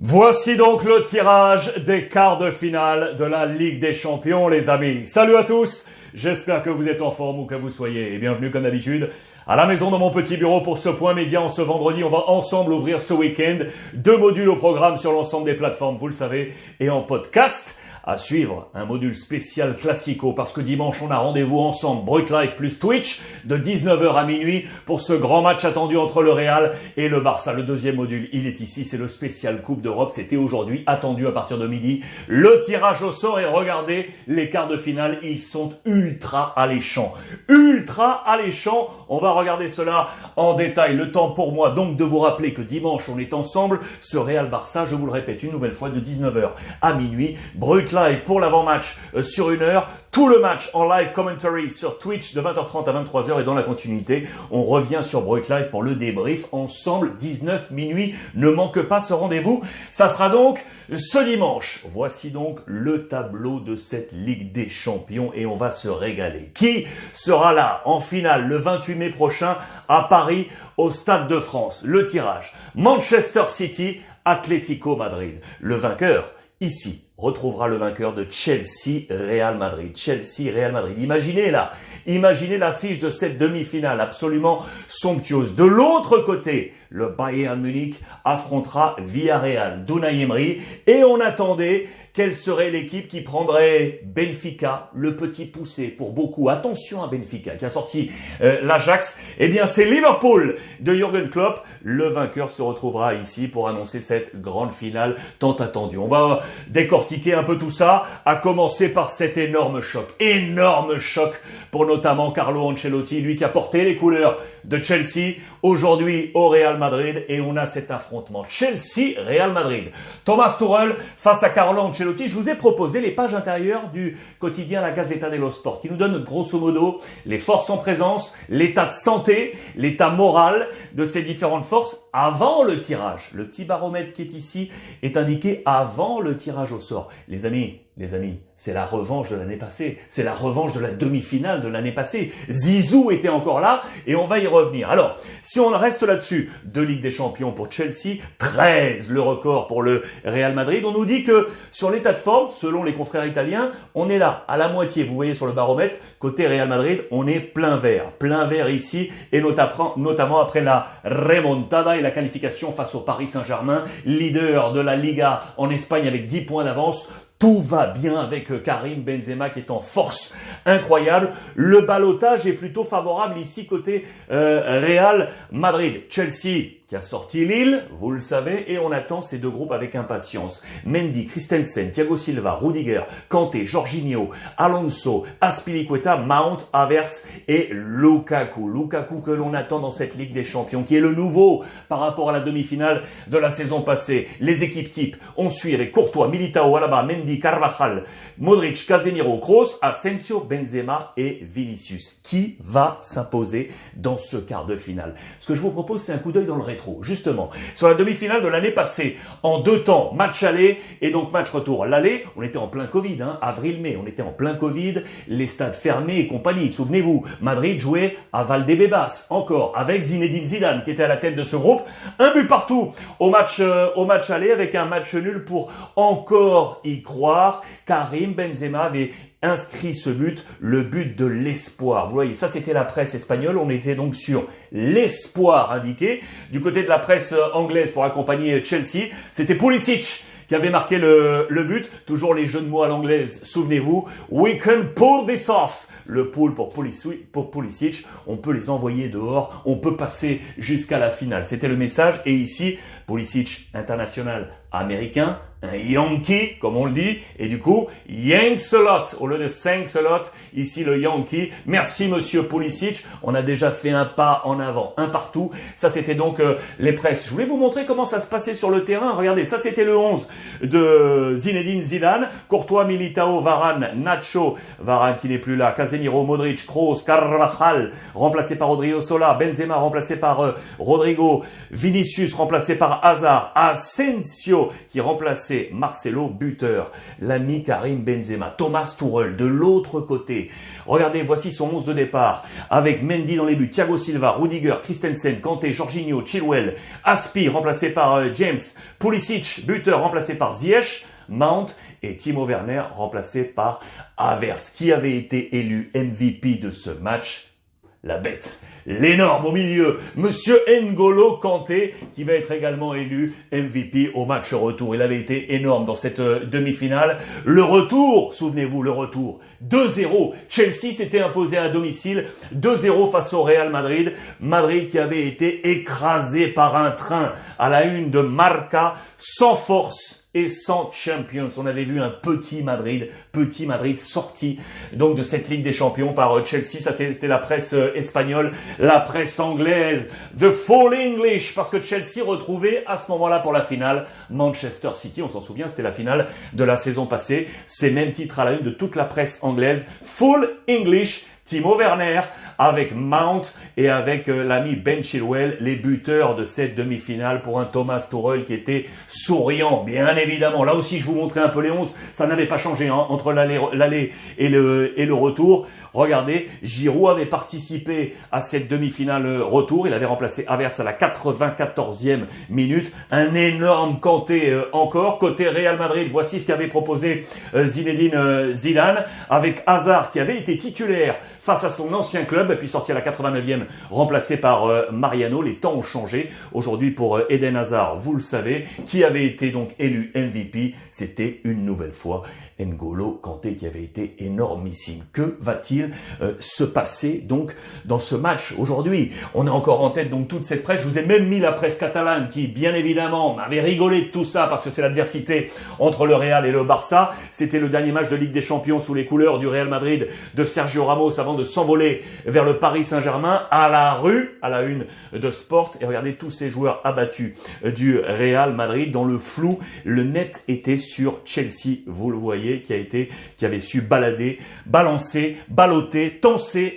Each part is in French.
Voici donc le tirage des quarts de finale de la Ligue des Champions, les amis. Salut à tous, j'espère que vous êtes en forme ou que vous soyez. Et bienvenue comme d'habitude à la maison dans mon petit bureau pour ce point média en ce vendredi. On va ensemble ouvrir ce week-end deux modules au programme sur l'ensemble des plateformes, vous le savez, et en podcast. À suivre, un module spécial classico parce que dimanche on a rendez-vous ensemble, Brut Live plus Twitch, de 19h à minuit pour ce grand match attendu entre le Real et le Barça. Le deuxième module, il est ici, c'est le spécial Coupe d'Europe. C'était aujourd'hui attendu à partir de midi. Le tirage au sort et regardez les quarts de finale, ils sont ultra alléchants. Ultra alléchants. On va regarder cela en détail. Le temps pour moi donc de vous rappeler que dimanche on est ensemble. Ce Real Barça, je vous le répète une nouvelle fois, de 19h à minuit. Brut live pour l'avant-match euh, sur une heure. Tout le match en live commentary sur Twitch de 20h30 à 23h et dans la continuité, on revient sur Break Live pour le débrief ensemble 19 minuit. Ne manque pas ce rendez-vous. Ça sera donc ce dimanche. Voici donc le tableau de cette Ligue des Champions et on va se régaler. Qui sera là en finale le 28 mai prochain à Paris au Stade de France? Le tirage. Manchester City, Atlético Madrid. Le vainqueur ici retrouvera le vainqueur de Chelsea Real Madrid. Chelsea Real Madrid. Imaginez là, imaginez l'affiche de cette demi-finale absolument somptueuse. De l'autre côté, le Bayern Munich affrontera Villarreal, Dunay Emery et on attendait quelle serait l'équipe qui prendrait Benfica, le petit poussé pour beaucoup. Attention à Benfica qui a sorti euh, l'Ajax. Eh bien, c'est Liverpool de Jürgen Klopp. Le vainqueur se retrouvera ici pour annoncer cette grande finale tant attendue. On va décortiquer un peu tout ça, à commencer par cet énorme choc. Énorme choc pour notamment Carlo Ancelotti, lui qui a porté les couleurs de Chelsea aujourd'hui au Real Madrid et on a cet affrontement Chelsea-Real Madrid. Thomas Tuchel face à Carlo Ancelotti. Je vous ai proposé les pages intérieures du quotidien La Gazzetta dello Sport qui nous donne grosso modo les forces en présence, l'état de santé, l'état moral de ces différentes forces avant le tirage. Le petit baromètre qui est ici est indiqué avant le tirage au sort. Les amis, les amis, c'est la revanche de l'année passée. C'est la revanche de la demi-finale de l'année passée. Zizou était encore là et on va y revenir. Alors, si on reste là-dessus, deux Ligues des Champions pour Chelsea, 13 le record pour le Real Madrid. On nous dit que sur l'état de forme, selon les confrères italiens, on est là, à la moitié. Vous voyez sur le baromètre, côté Real Madrid, on est plein vert. Plein vert ici et notamment après la remontada et la qualification face au Paris Saint-Germain, leader de la Liga en Espagne avec 10 points d'avance. Tout va bien avec euh, Karim Benzema qui est en force incroyable. Le balotage est plutôt favorable ici côté euh, Real Madrid. Chelsea qui a sorti Lille, vous le savez, et on attend ces deux groupes avec impatience. Mendy, Christensen, Thiago Silva, Rudiger, Kanté, Jorginho, Alonso, Aspilicueta, Mount, Havertz et Lukaku. Lukaku que l'on attend dans cette Ligue des Champions, qui est le nouveau par rapport à la demi-finale de la saison passée. Les équipes types, on suit Courtois, Militao, Alaba, Mendy, Carvajal, Modric, Casemiro, Kroos, Asensio, Benzema et Vinicius. Qui va s'imposer dans ce quart de finale? Ce que je vous propose, c'est un coup d'œil dans le Justement, sur la demi-finale de l'année passée, en deux temps, match aller et donc match retour. L'aller, on était en plein Covid, hein, avril-mai, on était en plein Covid, les stades fermés et compagnie. Souvenez-vous, Madrid jouait à Valdebebas, encore, avec Zinedine Zidane, qui était à la tête de ce groupe. Un but partout au match, euh, au match aller, avec un match nul pour encore y croire. Karim Benzema avait inscrit ce but, le but de l'espoir. Vous voyez, ça c'était la presse espagnole, on était donc sur l'espoir indiqué. Du côté de la presse anglaise pour accompagner Chelsea, c'était Pulisic qui avait marqué le, le but. Toujours les jeux de mots à l'anglaise, souvenez-vous. We can pull this off le pôle pour, pour Pulisic, on peut les envoyer dehors, on peut passer jusqu'à la finale. C'était le message. Et ici, Pulisic international américain, un Yankee, comme on le dit, et du coup, Yankselot, au lieu de Sankselot, ici le Yankee. Merci monsieur Pulisic, on a déjà fait un pas en avant, un partout. Ça c'était donc euh, les presses. Je voulais vous montrer comment ça se passait sur le terrain. Regardez, ça c'était le 11 de Zinedine Zidane, Courtois, Militao, Varane, Nacho, Varane qui n'est plus là, Casemiro, Modric, Kroos, Carvajal, remplacé par Rodrigo Sola, Benzema remplacé par euh, Rodrigo, Vinicius remplacé par par hasard Asensio qui remplaçait Marcelo, buteur. L'ami Karim Benzema. Thomas Tuchel de l'autre côté. Regardez, voici son 11 de départ. Avec Mendy dans les buts, Thiago Silva, Rudiger, Christensen, Kanté, Jorginho, Chilwell, Aspi remplacé par euh, James, Pulisic, buteur remplacé par Ziyech, Mount et Timo Werner remplacé par Havertz, qui avait été élu MVP de ce match. La bête, l'énorme au milieu, Monsieur N'Golo Kanté, qui va être également élu MVP au match retour. Il avait été énorme dans cette euh, demi-finale. Le retour, souvenez-vous, le retour, 2-0. Chelsea s'était imposé à domicile, 2-0 face au Real Madrid. Madrid qui avait été écrasé par un train à la une de Marca, sans force et sans Champions. On avait vu un petit Madrid, petit Madrid sorti donc de cette Ligue des Champions par euh, Chelsea. C'était la presse euh, espagnole, la presse anglaise, the full English, parce que Chelsea retrouvait à ce moment-là pour la finale Manchester City. On s'en souvient, c'était la finale de la saison passée. C'est même titre à la une de toute la presse anglaise, full English. Timo Werner avec Mount et avec euh, l'ami Ben Chilwell, les buteurs de cette demi-finale pour un Thomas Tuchel qui était souriant, bien évidemment. Là aussi, je vous montrais un peu les 11, ça n'avait pas changé hein, entre l'aller et le, et le retour. Regardez, Giroud avait participé à cette demi-finale retour. Il avait remplacé Havertz à la 94e minute. Un énorme Kanté euh, encore. Côté Real Madrid, voici ce qu'avait proposé euh, Zinedine euh, Zidane avec Hazard qui avait été titulaire face à son ancien club puis sorti à la 89e remplacé par Mariano. Les temps ont changé. Aujourd'hui pour Eden Hazard, vous le savez, qui avait été donc élu MVP, c'était une nouvelle fois N'Golo Kanté qui avait été énormissime. Que va-t-il euh, se passer donc dans ce match aujourd'hui On a encore en tête donc toute cette presse. Je vous ai même mis la presse catalane qui, bien évidemment, avait rigolé de tout ça parce que c'est l'adversité entre le Real et le Barça. C'était le dernier match de Ligue des Champions sous les couleurs du Real Madrid de Sergio Ramos avant de s'envoler vers le Paris Saint-Germain à la rue, à la une de Sport. Et regardez tous ces joueurs abattus du Real Madrid dans le flou. Le net était sur Chelsea, vous le voyez qui a été, qui avait su balader, balancer,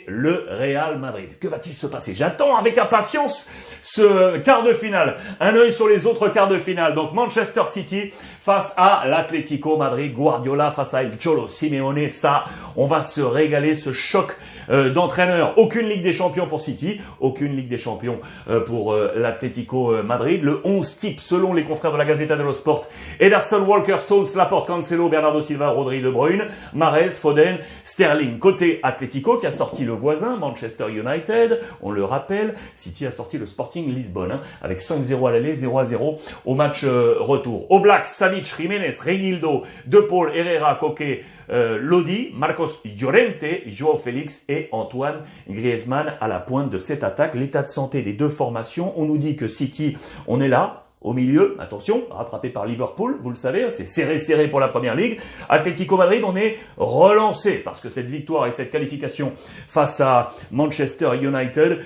le Real Madrid. Que va-t-il se passer? J'attends avec impatience ce quart de finale. Un œil sur les autres quarts de finale. Donc Manchester City face à l'Atlético Madrid, Guardiola face à El Cholo Simeone. Ça, on va se régaler, ce choc euh, d'entraîneurs. Aucune Ligue des Champions pour City, aucune Ligue des Champions euh, pour euh, l'Atlético Madrid. Le 11 type, selon les confrères de la Gazeta dello Sport, Ederson, Walker, Stones, Laporte, Cancelo, Bernardo Silva, Rodri, De Bruyne, Mares, Foden, Sterling. Côté Atlético qui a sorti le voisin, Manchester United, on le rappelle, City a sorti le Sporting Lisbonne, hein, avec 5-0 à l'aller, 0-0 au match retour. Au Black, Savic, Jiménez, Reinildo, De Paul, Herrera, Coquet, euh, Lodi, Marcos Llorente, Joao Félix et Antoine Griezmann à la pointe de cette attaque. L'état de santé des deux formations, on nous dit que City, on est là, au milieu, attention, rattrapé par Liverpool, vous le savez, c'est serré serré pour la première ligue. Atlético Madrid, on est relancé parce que cette victoire et cette qualification face à Manchester United,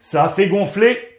ça a fait gonfler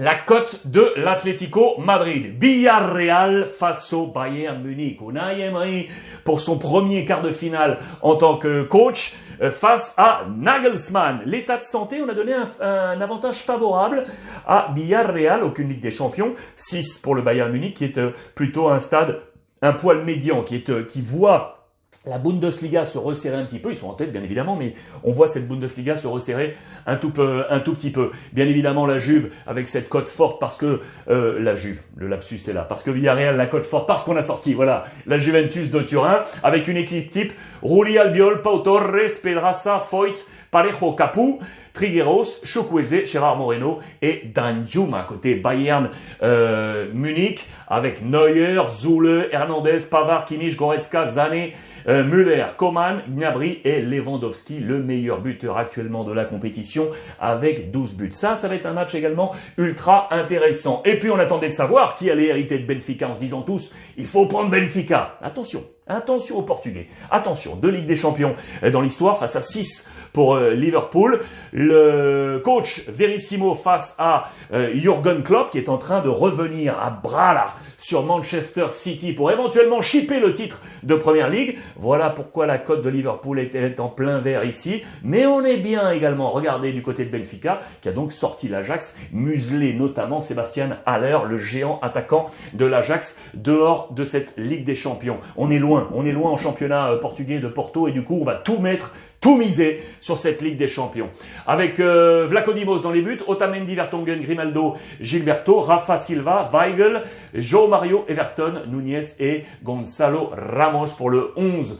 la cote de l'Atlético Madrid. Villarreal face au Bayern Munich. Unai Emery pour son premier quart de finale en tant que coach euh, face à Nagelsmann. L'état de santé, on a donné un, avantage favorable à Villarreal, aucune Ligue des Champions. 6 pour le Bayern Munich qui est euh, plutôt un stade un poil médian, qui, est, euh, qui voit la Bundesliga se resserrer un petit peu, ils sont en tête bien évidemment, mais on voit cette Bundesliga se resserrer un tout, petit peu. Bien évidemment la Juve avec cette cote forte parce que euh, la Juve, le lapsus est là, parce que Villarreal la cote forte parce qu'on a sorti, voilà, la Juventus de Turin avec une équipe type Rulli Albiol, Pau Torres, Pedraza, Foyt, Parejo Capu, Trigueros, Chukwueze, Gérard Moreno et Danjuma côté Bayern euh, Munich avec Neuer, Zule, Hernandez, Pavard, Kimmich, Goretzka, Zane, euh, Müller, Coman, Gnabry et Lewandowski, le meilleur buteur actuellement de la compétition avec 12 buts. Ça, ça va être un match également ultra intéressant. Et puis on attendait de savoir qui allait hériter de Benfica en se disant tous, il faut prendre Benfica. Attention, Attention aux Portugais. Attention, deux Ligues des Champions dans l'histoire face à 6 pour euh, Liverpool. Le coach Verissimo face à euh, Jurgen Klopp qui est en train de revenir à bras là sur Manchester City pour éventuellement chipper le titre de Première Ligue. Voilà pourquoi la cote de Liverpool est, en plein vert ici. Mais on est bien également, regardez du côté de Benfica qui a donc sorti l'Ajax, muselé notamment Sébastien Haller, le géant attaquant de l'Ajax, dehors de cette Ligue des Champions. On est loin, on est loin en championnat euh, portugais de Porto et du coup on va tout mettre tout miser sur cette Ligue des Champions. Avec euh, Vlacodimos dans les buts, Otamendi, Vertonghen, Grimaldo, Gilberto, Rafa Silva, Weigel, Joe Mario, Everton, Nunez et Gonzalo Ramos pour le 11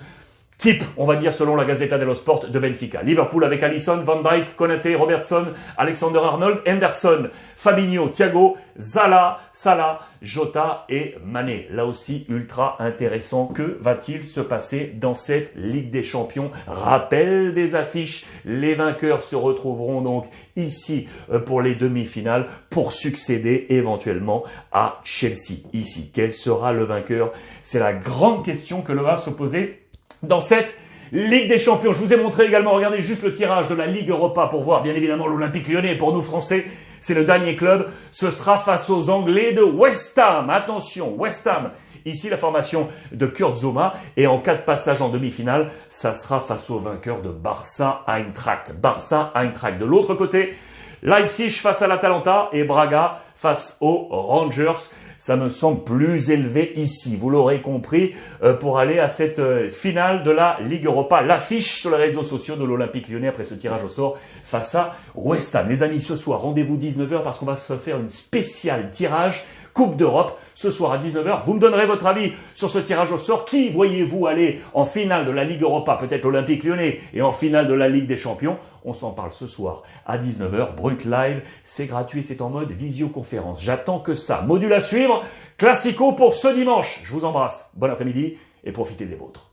type, on va dire, selon la Gazzetta dello Sport de Benfica. Liverpool avec Allison, Van Dijk, Konaté, Robertson, Alexander Arnold, Henderson, Fabinho, Thiago, Zala, Salah, Jota et Mané. Là aussi, ultra intéressant. Que va-t-il se passer dans cette Ligue des Champions? Rappel des affiches. Les vainqueurs se retrouveront donc ici euh, pour les demi-finales pour succéder éventuellement à Chelsea. Ici, quel sera le vainqueur? C'est la grande question que l'on va se poser dans cette Ligue des Champions. Je vous ai montré également, regardez juste le tirage de la Ligue Europa pour voir bien évidemment l'Olympique lyonnais. Pour nous Français, c'est le dernier club. Ce sera face aux Anglais de West Ham. Attention, West Ham. Ici, la formation de Kurt Zoma. Et en cas de passage en demi-finale, ça sera face au vainqueur de Barça Eintracht. Barça Eintracht. De l'autre côté, Leipzig face à l'Atalanta et Braga face aux Rangers ça me semble plus élevé ici. Vous l'aurez compris, euh, pour aller à cette euh, finale de la Ligue Europa. L'affiche sur les réseaux sociaux de l'Olympique lyonnais après ce tirage au sort face à West Ham. Les amis, ce soir, rendez-vous 19h parce qu'on va se faire une spéciale tirage Coupe d'Europe ce soir à 19h. Vous me donnerez votre avis sur ce tirage au sort. Qui voyez-vous aller en finale de la Ligue Europa, peut-être l'Olympique lyonnais, et en finale de la Ligue des Champions On s'en parle ce soir à 19h. Brut Live, c'est gratuit, c'est en mode visioconférence. J'attends que ça. Module à suivre. Classico pour ce dimanche. Je vous embrasse. Bon après-midi et profitez des vôtres.